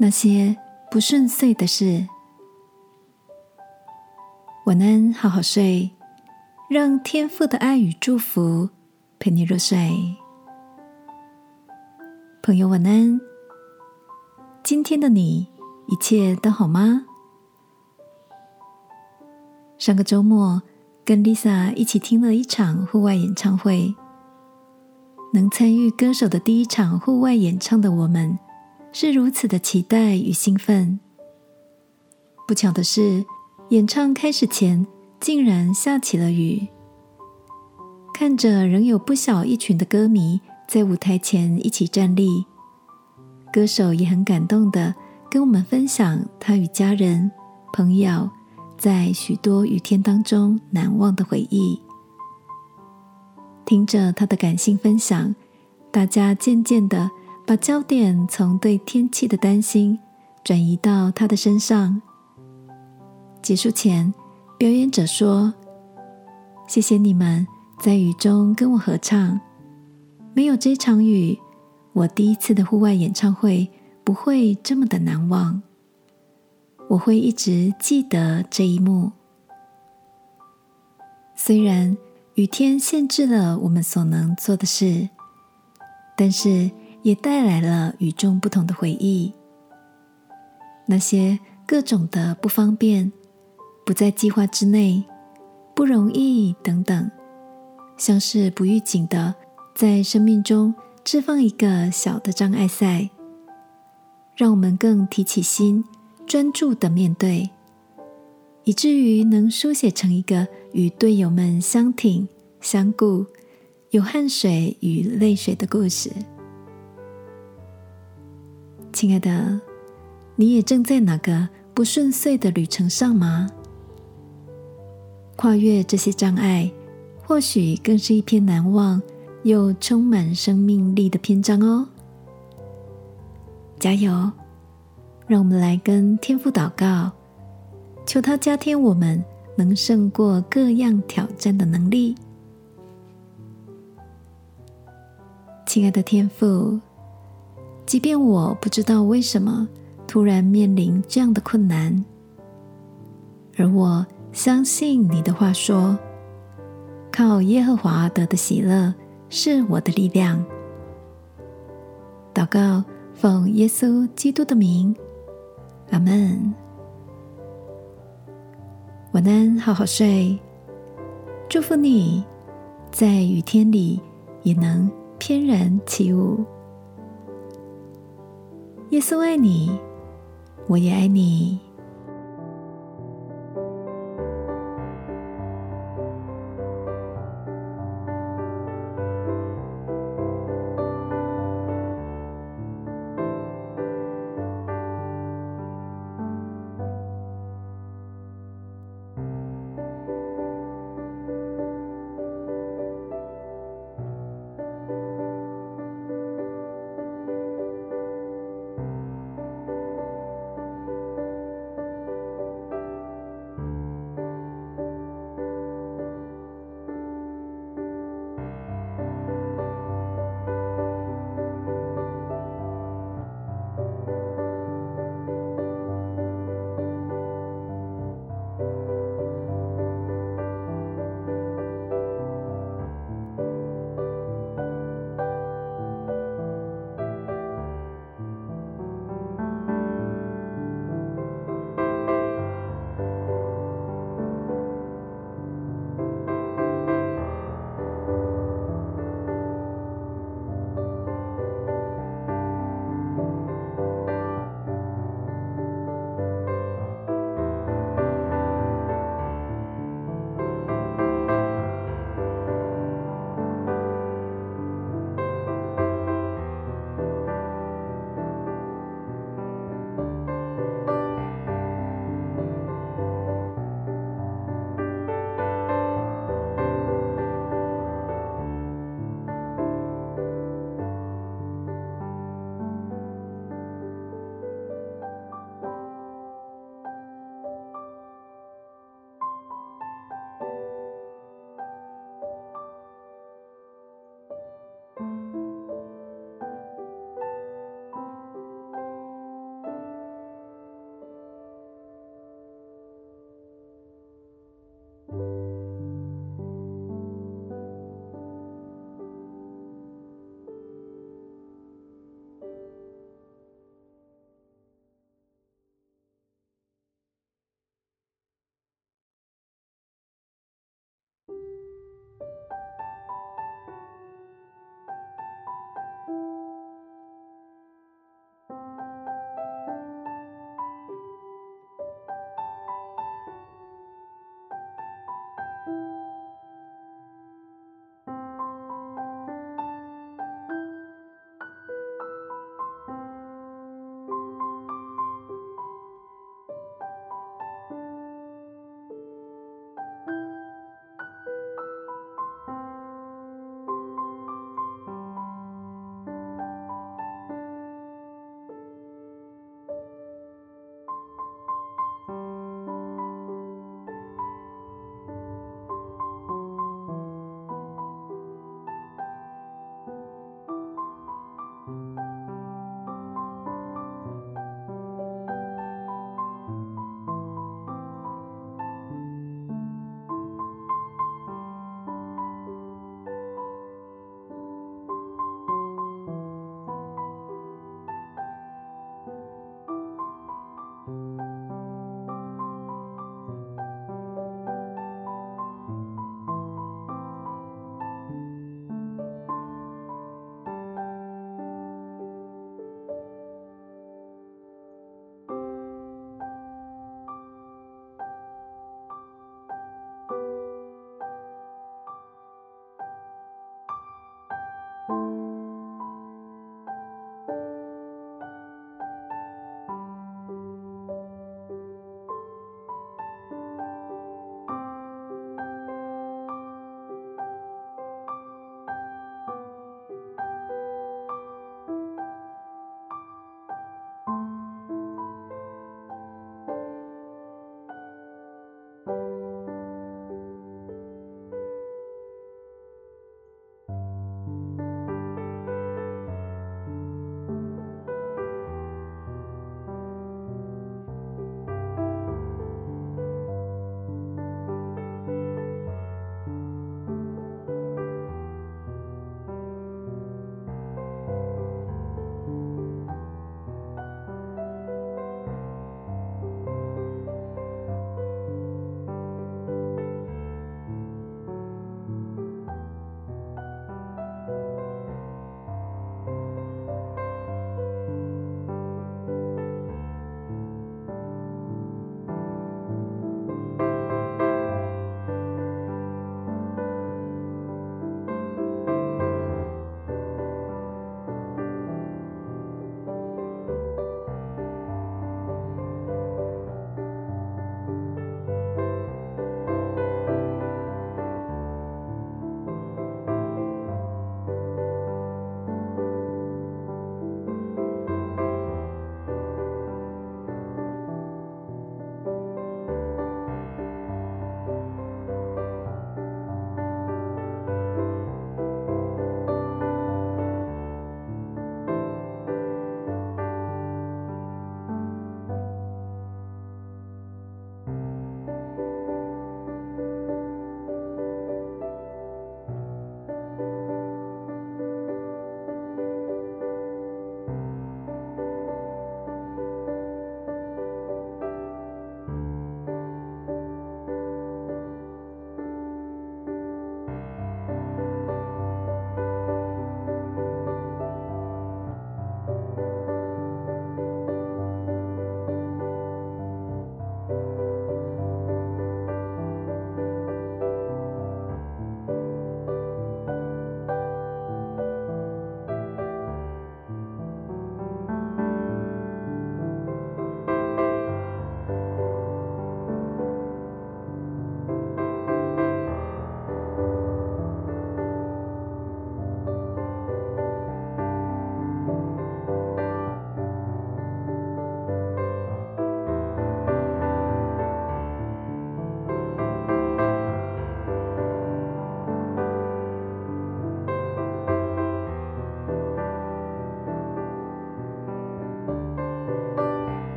那些不顺遂的事。晚安，好好睡，让天父的爱与祝福陪你入睡。朋友，晚安。今天的你一切都好吗？上个周末跟 Lisa 一起听了一场户外演唱会，能参与歌手的第一场户外演唱的我们。是如此的期待与兴奋。不巧的是，演唱开始前竟然下起了雨。看着仍有不小一群的歌迷在舞台前一起站立，歌手也很感动的跟我们分享他与家人、朋友在许多雨天当中难忘的回忆。听着他的感性分享，大家渐渐的。把焦点从对天气的担心转移到他的身上。结束前，表演者说：“谢谢你们在雨中跟我合唱。没有这场雨，我第一次的户外演唱会不会这么的难忘。我会一直记得这一幕。虽然雨天限制了我们所能做的事，但是。”也带来了与众不同的回忆。那些各种的不方便、不在计划之内、不容易等等，像是不预警的，在生命中置放一个小的障碍赛，让我们更提起心，专注的面对，以至于能书写成一个与队友们相挺相顾、有汗水与泪水的故事。亲爱的，你也正在哪个不顺遂的旅程上吗？跨越这些障碍，或许更是一篇难忘又充满生命力的篇章哦。加油！让我们来跟天父祷告，求他加添我们能胜过各样挑战的能力。亲爱的天父。即便我不知道为什么突然面临这样的困难，而我相信你的话说：“靠耶和华得的喜乐是我的力量。”祷告，奉耶稣基督的名，阿门。晚安，好好睡。祝福你在雨天里也能翩然起舞。耶稣爱你，我也爱你。